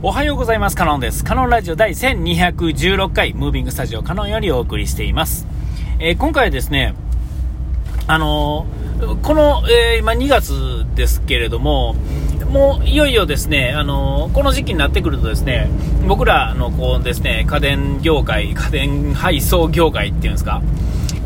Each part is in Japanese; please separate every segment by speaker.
Speaker 1: おはようございます。カノンです。カノンラジオ第1216回、ムービングスタジオカノンよりお送りしています。えー、今回はですね、あのー、この、えー、今2月ですけれども、もういよいよですね、あのこの時期になってくるとですね、僕らのこうですね、家電業界、家電配送業界っていうんですか、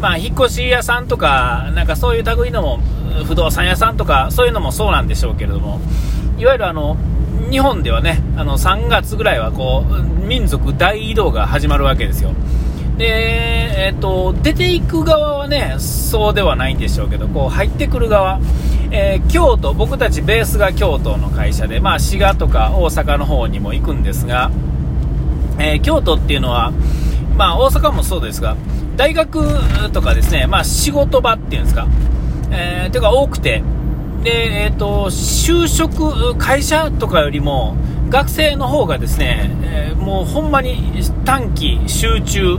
Speaker 1: まあ、引っ越し屋さんとか、なんかそういう類のも、不動産屋さんとか、そういうのもそうなんでしょうけれども、いわゆるあの、日本ではね、あの3月ぐらいはこう民族大移動が始まるわけですよ。で、えーと、出ていく側はね、そうではないんでしょうけど、こう入ってくる側、えー、京都、僕たちベースが京都の会社で、まあ、滋賀とか大阪の方にも行くんですが、えー、京都っていうのは、まあ、大阪もそうですが、大学とかですね、まあ、仕事場っていうんですか、えー、ていうか多くて、で、えっ、ー、と、就職、会社とかよりも、学生の方がですね、えー、もうほんまに短期集中、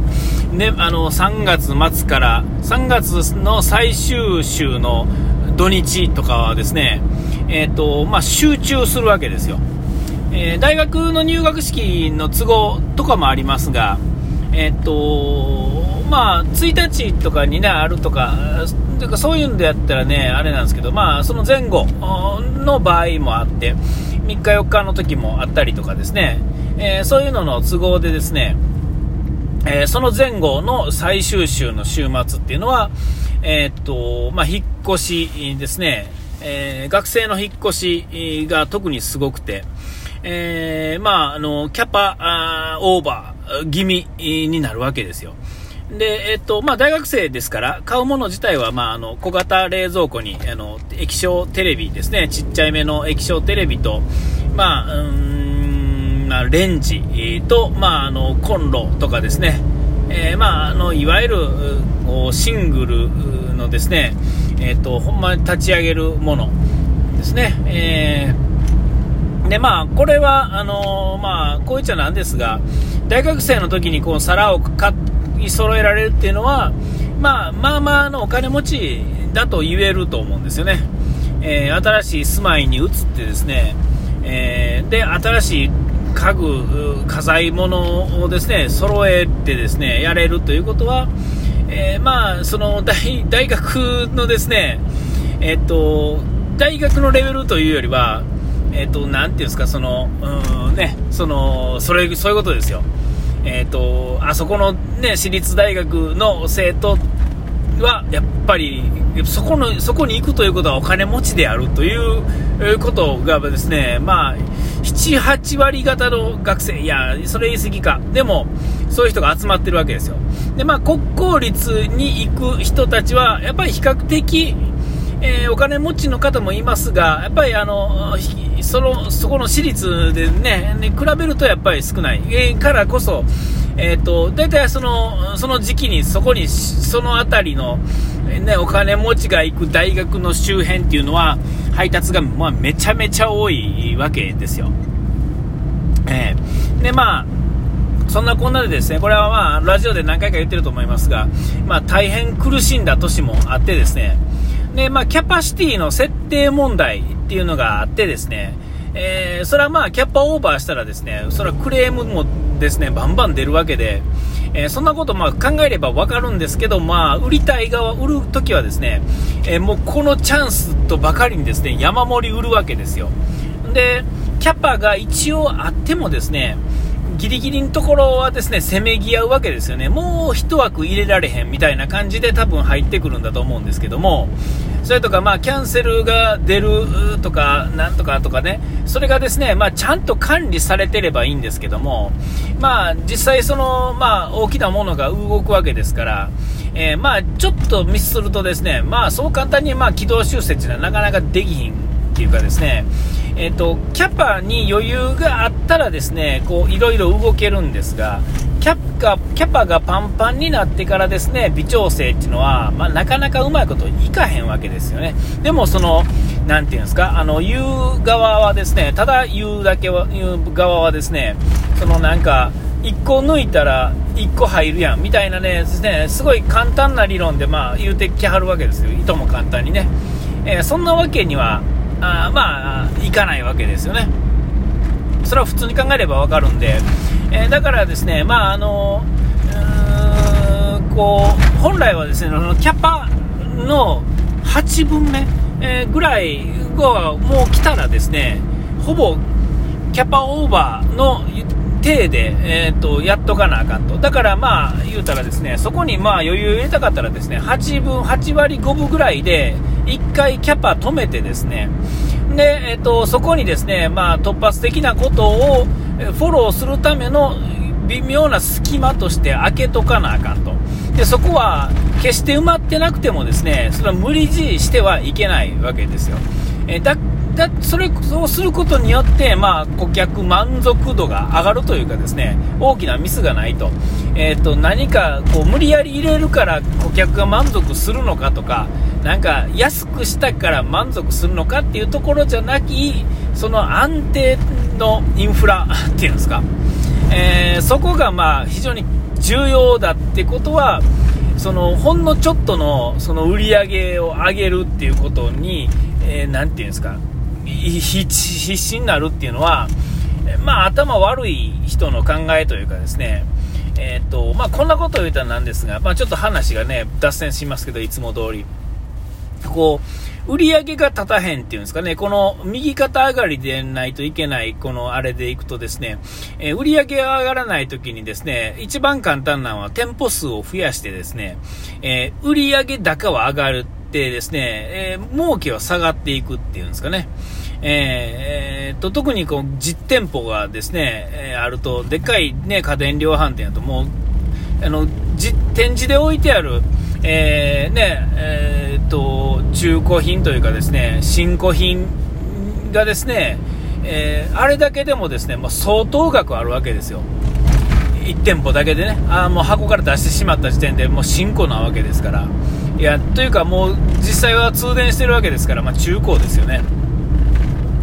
Speaker 1: ね、あの、3月末から、3月の最終週の土日とかはですね、えっ、ー、と、まあ、集中するわけですよ。え大学の入学式の都合とかもありますが、えっ、と、まあ、1日とかにね、あるとか、というかそういうんでやったらね、あれなんですけど、まあ、その前後の場合もあって、3日4日の時もあったりとかですね、えー、そういうのの都合でですね、えー、その前後の最終週の週末っていうのは、えー、っと、まあ、引っ越しですね、え、学生の引っ越しが特にすごくて、え、まあ、あの、キャパオーバー気味になるわけですよ。で、えっと、まあ、大学生ですから、買うもの自体は、まあ、あの、小型冷蔵庫に、あの、液晶テレビですね、ちっちゃいめの液晶テレビと、まあ、うん、まあ、レンジと、まあ、あの、コンロとかですね、えー、まあ、あの、いわゆる、こう、シングルのですね、えっと、ほんまに立ち上げるものですね、えー、で、まあ、これは、あのまあ、こういっちゃなんですが、大学生の時にこう皿を買って、揃えられるっていうのは、まあ、まあまあのお金持ちだと言えると思うんですよね。えー、新しい住まいに移ってですね、えー、で、新しい家具、家財物をですね、揃えてですね、やれるということは、えー、まあ、その大、大学のですね、えっと、大学のレベルというよりは、えっと、なんていうんですか、その、うんね、その、それ、そういうことですよ。えーと、あそこの、ね、私立大学の生徒はやっぱりそこのそこに行くということはお金持ちであるということがですね、まあ、7、8割方の学生、いや、それ言い過ぎか、でもそういう人が集まってるわけですよ。で、まあ、国公立に行く人たちはやっぱり比較的えー、お金持ちの方もいますが、やっぱりあのそのそこの私立でね、ね比べるとやっぱり少ない、えー、からこそ、えーと、大体そのその時期にそこにその辺りの、ね、お金持ちが行く大学の周辺っていうのは配達が、まあ、めちゃめちゃ多いわけですよ。えー、でまあそんなこんなでですね、これはまあ、ラジオで何回か言ってると思いますが、まあ、大変苦しんだ年もあってですね、で、まあ、キャパシティの設定問題っていうのがあってですね、えー、それはまあ、キャパオーバーしたらですね、それはクレームもですね、バンバン出るわけで、えー、そんなことまあ考えればわかるんですけど、まあ、売りたい側、売るときはですね、えー、もうこのチャンスとばかりにですね、山盛り売るわけですよ。で、キャパが一応あってもですね、ギリギリのところはですね、せめぎ合うわけですよね。もう一枠入れられへんみたいな感じで多分入ってくるんだと思うんですけども、それとか、まあ、キャンセルが出るとか、なんとかとかね、それがですね、まあ、ちゃんと管理されてればいいんですけども、まあ、実際その、まあ、大きなものが動くわけですから、えー、まあ、ちょっとミスするとですね、まあ、そう簡単に、まあ、軌道修正っていうのはなかなかできひんっていうかですね、えーと、キャパに余裕があったらですねこういろいろ動けるんですがキャパキャパがパンパンになってからですね微調整っていうのは、まあ、なかなかうまいこといかへんわけですよね。でもその何て言うんですかあの言う側はですねただ言うだけは言う側はですねそのなんか1個抜いたら1個入るやんみたいなねすねすごい簡単な理論でまあ言うてきはるわけですよ。いとも簡単にね、えー、そんなわけにはあまあ、いかないわけですよね。それは普通に考えれば分かるんで、えー、だからですね、まああのこう本来はですねキャパの8分目、えー、ぐらいがもう来たらですねほぼキャパオーバーの体で、えーと、やっとかなあかんと、だからまあ言うたらですねそこにまあ余裕を入れたかったらですね8分8割5分ぐらいで1回キャパ止めてですね。で、えーと、そこにですね、まあ、突発的なことをフォローするための微妙な隙間として開けとかなあかんと。でそこは決して埋まってなくてもですねそれは無理強いしてはいけないわけですよ。えだだそれをすることによって、まあ、顧客満足度が上がるというかですね大きなミスがないと,、えーと、何かこう無理やり入れるから顧客が満足するのかとかなんか安くしたから満足するのかっていうところじゃなきその安定のインフラ っていうんですか、えー、そこがまあ非常に重要だってことはそのほんのちょっとのその売り上げを上げるっていうことに、えー、て言うんですか必死になるっていうのは、まあ、頭悪い人の考えというかですね、えーとまあ、こんなことを言うたらなんですが、まあ、ちょっと話がね脱線しますけどいつも通り。こう売り上げが立たへんっていうんですかね、この右肩上がりでないといけない、このあれでいくとですね、えー、売り上げが上がらない時にですね、一番簡単なのは店舗数を増やしてですね、えー、売り上げ高は上がるってですね、えー、儲けは下がっていくっていうんですかね。えー、え、と特にこう実店舗がですね、えー、あると、でっかい、ね、家電量販店だと、もうあの展示で置いてある、えー、ねえー、と中古品というかですね新古品がですね、えー、あれだけでもですねもう相当額あるわけですよ。1店舗だけでね、あもう箱から出してしまった時点でもう新古なわけですから、いやというか、もう実際は通電してるわけですから、まあ、中古ですよね。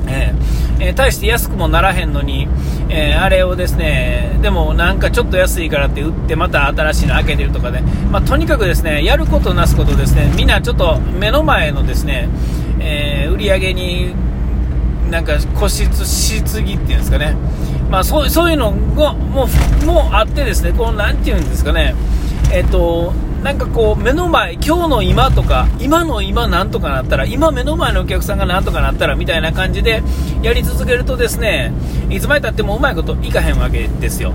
Speaker 1: えー、えー、大して安くもならへんのに、えー、あれをですね、でもなんかちょっと安いからって売って、また新しいの開けてるとかね、まあ、とにかくですね、やることなすことですね、みんなちょっと目の前のですね、え売り上げになんか固執しすぎっていうんですかね、まあ、そうそういうのがもうもうあってですね、こうなんていうんですかね、えっ、と、なんかこう目の前、今日の今とか、今の今なんとかなったら、今目の前のお客さんがなんとかなったらみたいな感じでやり続けるとですね、いつまでたってもうまいこといかへんわけですよ。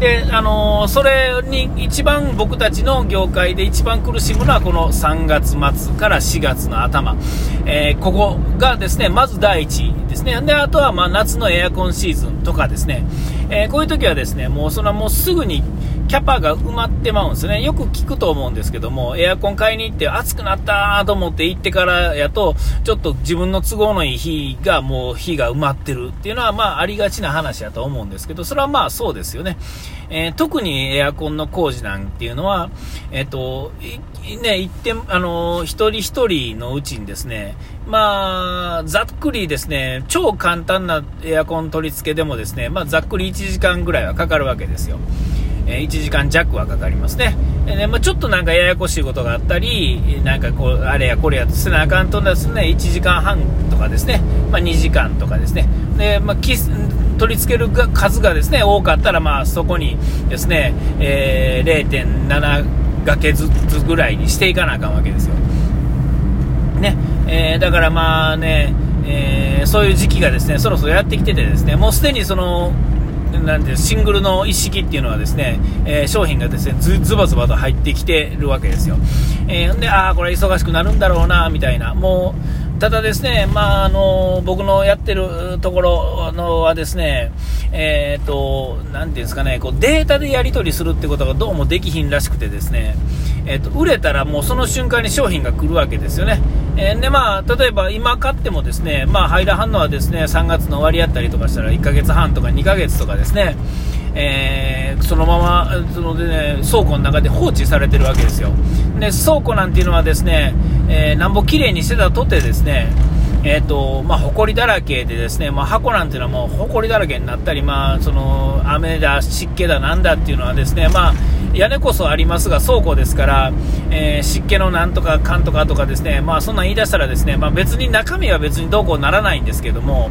Speaker 1: で、あのー、それに一番僕たちの業界で一番苦しむのはこの3月末から4月の頭、えー、ここがですね、まず第一ですね。で、あとはま夏のエアコンシーズンとかですね、えー、こういう時はですね、もうそれはもうすぐにキャパが埋まってまうんですね。よく聞くと思うんですけども、エアコン買いに行って暑くなったと思って行ってからやと、ちょっと自分の都合のいい日がもう日が埋まってるっていうのはまあありがちな話だと思うんですけど、それはまあそうですよね。えー、特にエアコンの工事なんていうのは、えっ、ー、と、ね、一点、あのー、一人一人のうちにですね、まあ、ざっくりですね、超簡単なエアコン取り付けでもですね、まあ、ざっくり1時間ぐらいはかかるわけですよ。え1時間弱はかかりますね。でまあ、ちょっとなんかややこしいことがあったり、なんかこう、あれやこれやとせなあかんとですね、1時間半とかですね、まあ、2時間とかですね。で、まあ、取り付ける数がですね、多かったら、まあ、そこにですね、えー、0.7掛けずつぐらいにしていかなあかんわけですよ。ね、えー、だからまあね、えー、そういう時期がですね、そろそろやってきててですね、もうすでにその、なんてシングルの一式っていうのはですね、えー、商品がですねズズバズバと入ってきてるわけですよ。えー、で、ああ、これ忙しくなるんだろうな、みたいな。もう、ただですね、まあ、あの僕のやってるところのはですね、えっ、ー、と、なていうんですかね、こうデータでやり取りするってことがどうもできひんらしくてですね、えーと、売れたらもうその瞬間に商品が来るわけですよね。えー、でまあ、例えば今買ってもですね、まあ、入らはんのはですね3月の終わりやったりとかしたら1ヶ月半とか2ヶ月とかですね、えー、そのままそので、ね、倉庫の中で放置されてるわけですよ。で倉庫なんていうのはですね、えー、なんぼ綺麗にしてたとてですねえーとまあ、埃だらけでですね、まあ、箱なんていうのはもう埃だらけになったり、まあ、その雨だ、湿気だ、なんだっていうのはですね、まあ、屋根こそありますが倉庫ですから、えー、湿気のなんとかかんとかとかですね、まあ、そんなん言い出したらですね、まあ、別に中身は別にどうこうならないんですけども、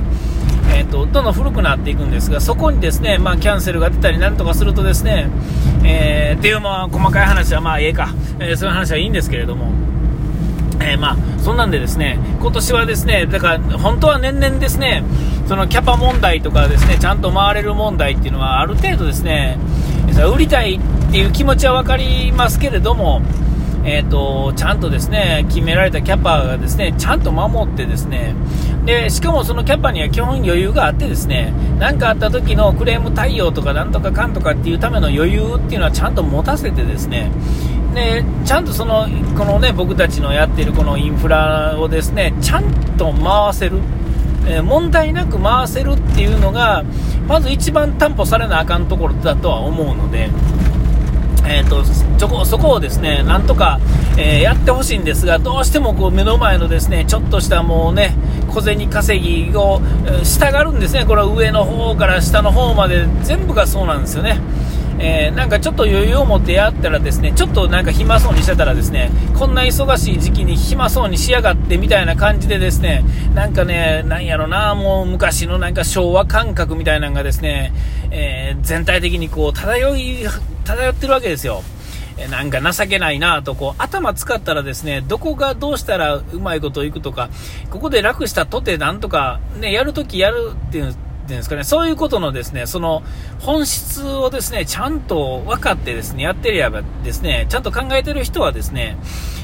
Speaker 1: えーと、どんどん古くなっていくんですが、そこにですね、まあ、キャンセルが出たりなんとかするとですね、えー、っていうまあ細かい話はまあええか、えー、そういう話はいいんですけれども、えー、まあ、そんなんでですね、今年はですね、だから本当は年々ですね、そのキャパ問題とかですね、ちゃんと回れる問題っていうのはある程度ですね、売りたいっていう気持ちは分かりますけれども、えーと、ちゃんとですね決められたキャパがですねちゃんと守ってですねでしかもそのキャパには基本余裕があってですね何かあった時のクレーム対応とかなんとかかんとかっていうための余裕っていうのはちゃんと持たせてですねでちゃんとそのこのね僕たちのやっているこのインフラをですねちゃんと回せる。え問題なく回せるっていうのがまず一番担保されなあかんところだとは思うので、えーと、そこそこをですねなんとか、えー、やってほしいんですが、どうしてもこう目の前のですねちょっとしたもうね小銭稼ぎを、したがるんですね、これは上の方から下の方まで全部がそうなんですよね。えー、なんかちょっと余裕を持ってやったらですね、ちょっとなんか暇そうにしてたらですね、こんな忙しい時期に暇そうにしやがってみたいな感じでですね、なんかね、なんやろな、もう昔のなんか昭和感覚みたいなのがですね、えー、全体的にこう漂い、漂ってるわけですよ。なんか情けないなとこう頭使ったらですねどこがどうしたらうまいこといくとかここで楽したとてなんとか、ね、やるときやるっていうていうんですかね、そういうことのですね、その本質をですね、ちゃんと分かってですね、やってればですね、ちゃんと考えてる人はですね、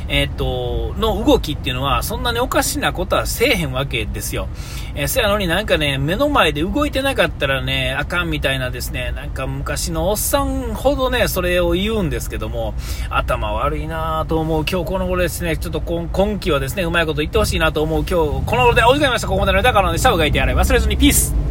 Speaker 1: えっ、と、の動きっていうのは、そんなにおかしなことはせえへんわけですよ。えー、せやのになんかね、目の前で動いてなかったらね、あかんみたいなですね、なんか昔のおっさんほどね、それを言うんですけども、頭悪いなと思う今日この頃ですね、ちょっと今季はですね、うまいこと言ってほしいなと思う今日、この頃でお時間ました。ここまでのだからので、シャワーがいてやれ忘れずにピース